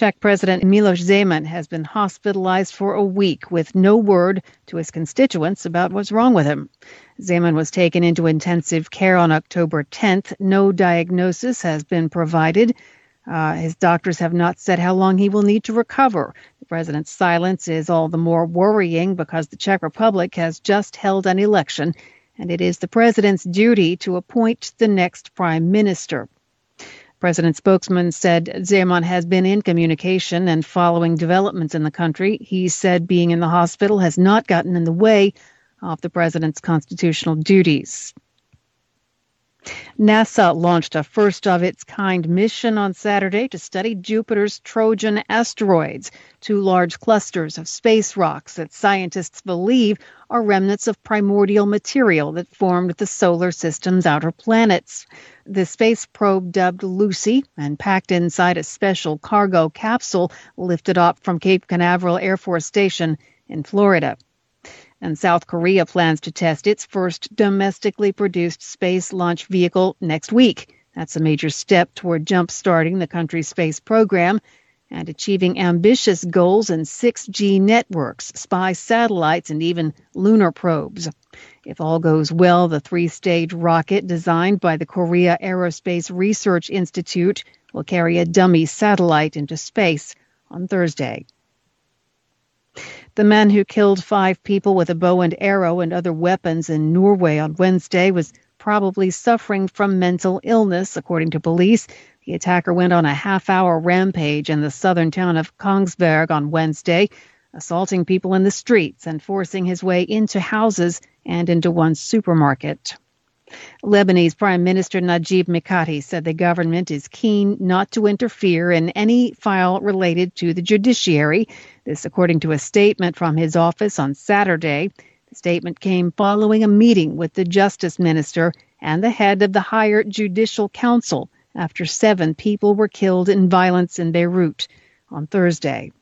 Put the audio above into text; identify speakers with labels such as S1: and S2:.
S1: Czech President Miloš Zeman has been hospitalized for a week with no word to his constituents about what's wrong with him. Zeman was taken into intensive care on October 10th. No diagnosis has been provided. Uh, his doctors have not said how long he will need to recover. The president's silence is all the more worrying because the Czech Republic has just held an election, and it is the president's duty to appoint the next prime minister. President spokesman said Zeman has been in communication and following developments in the country. He said being in the hospital has not gotten in the way of the president's constitutional duties. NASA launched a first of its kind mission on Saturday to study Jupiter's Trojan asteroids, two large clusters of space rocks that scientists believe are remnants of primordial material that formed the solar system's outer planets. The space probe, dubbed Lucy and packed inside a special cargo capsule, lifted off from Cape Canaveral Air Force Station in Florida. And South Korea plans to test its first domestically produced space launch vehicle next week. That's a major step toward jump-starting the country's space program and achieving ambitious goals in 6G networks, spy satellites, and even lunar probes. If all goes well, the three stage rocket designed by the Korea Aerospace Research Institute will carry a dummy satellite into space on Thursday. The man who killed five people with a bow and arrow and other weapons in Norway on Wednesday was probably suffering from mental illness, according to police. The attacker went on a half hour rampage in the southern town of Kongsberg on Wednesday, assaulting people in the streets and forcing his way into houses and into one supermarket. Lebanese Prime Minister Najib Mikati said the government is keen not to interfere in any file related to the judiciary. This, according to a statement from his office on Saturday. The statement came following a meeting with the Justice Minister and the head of the Higher Judicial Council after seven people were killed in violence in Beirut on Thursday.